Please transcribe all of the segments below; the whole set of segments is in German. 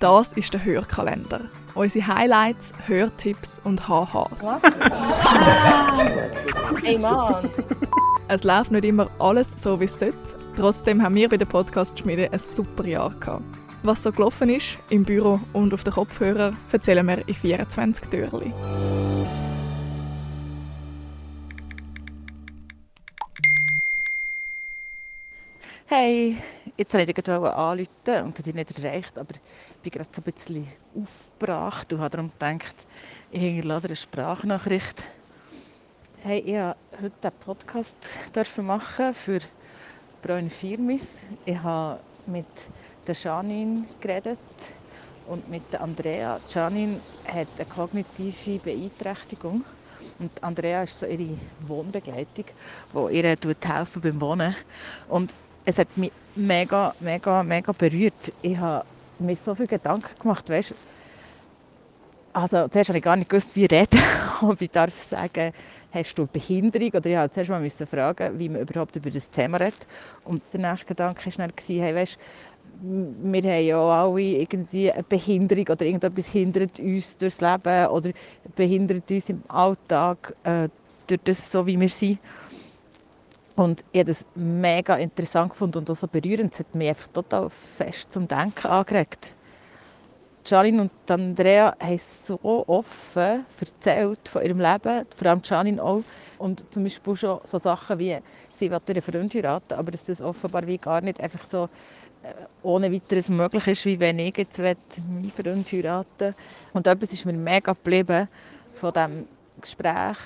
Das ist der Hörkalender. Unsere Highlights, Hörtipps und HHs. Ey Mann! Es läuft nicht immer alles so, wie es sollte. Trotzdem haben wir bei der Podcast-Schmiede ein super Jahr gehabt. Was so gelaufen ist, im Büro und auf den Kopfhörer, erzählen wir in 24 Türchen. Hey, jetzt wollte ich dich anrufen und habe nicht erreicht, aber ich bin gerade so ein bisschen aufgebracht und habe darum gedacht, ich hinterlasse eine Sprachnachricht. Hey, ich durfte heute einen Podcast machen für Bräune Firmis. Ich habe mit der Janine geredet und mit der Andrea. Janine hat eine kognitive Beeinträchtigung und Andrea ist so ihre Wohnbegleitung, die ihr helfen beim Wohnen. Und es hat mich mega, mega, mega berührt. Ich habe mir so viele Gedanken gemacht, weißt, also zuerst habe ich gar nicht gewusst, wie reden, ob ich darf sagen, hast du Behinderung? Oder ich musste zuerst mal fragen, wie man überhaupt über das Thema redet. Und der nächste Gedanke war dann, hey, weißt, wir haben ja alle irgendwie eine Behinderung oder irgendetwas hindert uns durchs Leben oder behindert uns im Alltag äh, durch das, so wie wir sind. Und ich habe das mega interessant gefunden und auch so berührend. Es hat mich einfach total fest zum Denken angeregt. Janine und Andrea haben so offen erzählt von ihrem Leben, vor allem Janine auch. Und zum Beispiel schon so Sachen wie, sie will ihren Freund heiraten, aber dass das offenbar wie gar nicht einfach so äh, ohne weiteres möglich ist, wie wenn ich jetzt meinen Freund heiraten Und etwas ist mir mega geblieben von diesem Gespräch,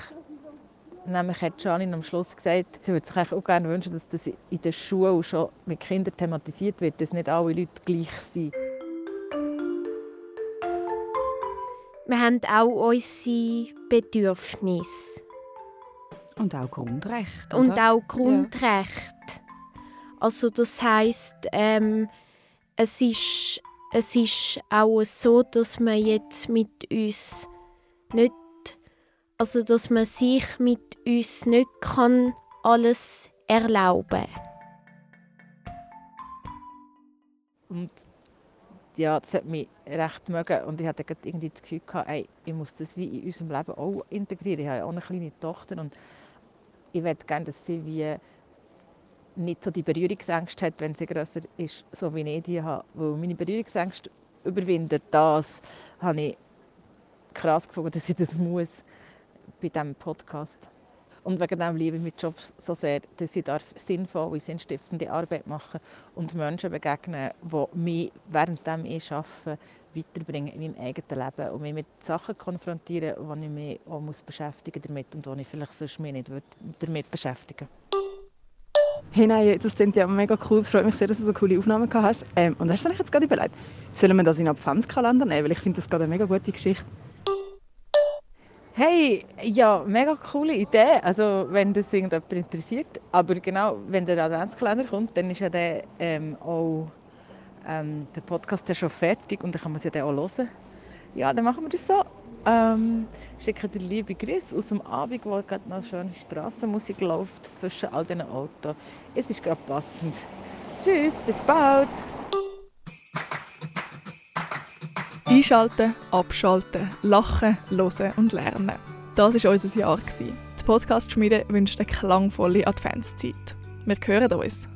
Nämlich hat Janine am Schluss gesagt, sie würde sich auch gerne wünschen, dass das in der Schule schon mit Kindern thematisiert wird, dass nicht alle Leute gleich sind. Wir haben auch unsere Bedürfnisse. Und auch Grundrechte. Und auch Grundrechte. Ja. Also das heisst, ähm, es, ist, es ist auch so, dass man jetzt mit uns nicht also, dass man sich mit uns nicht kann alles erlauben Und ja, das hat mich recht mögen und ich hatte irgendwie das Gefühl gehabt, ey, ich muss das wie in unserem Leben auch integrieren. Ich habe auch eine kleine Tochter und ich möchte gerne, dass sie wie nicht so die Berührungsängste hat, wenn sie größer ist, so wie ich die habe. Weil meine Berührungsängste überwinden, das habe ich krass gefunden, dass ich das muss bei diesem Podcast. Und wegen dem liebe ich meinen Job so sehr, dass ich darf sinnvolle, sinnstiftende Arbeit machen und Menschen begegnen, die mich während ich arbeite, weiterbringen in meinem eigenen Leben und mich mit Sachen konfrontieren, die ich mich auch muss beschäftigen damit und die ich vielleicht sonst mich nicht damit beschäftigen Hey nein, das klingt ja mega cool. Es freut mich sehr, dass du so coole Aufnahmen gehabt hast. Ähm, und hast du dich jetzt gerade überlegt, sollen wir das in einen Adventskalender nehmen? Weil ich finde das gerade eine mega gute Geschichte. Hey, ja, mega coole Idee. Also, wenn das irgendjemand interessiert. Aber genau, wenn der Adventskalender kommt, dann ist ja der, ähm, auch ähm, der Podcast ja schon fertig und dann kann man es ja auch hören. Ja, dann machen wir das so. Ähm, schicke dir liebe Grüße aus dem Abend, wo gerade noch schöne Strassenmusik läuft zwischen all diesen Autos. Es ist gerade passend. Tschüss, bis bald! Einschalten, abschalten, lachen, hören und lernen. Das war unser Jahr. Die Podcast-Schmiede wünscht eine klangvolle Adventszeit. Wir hören uns.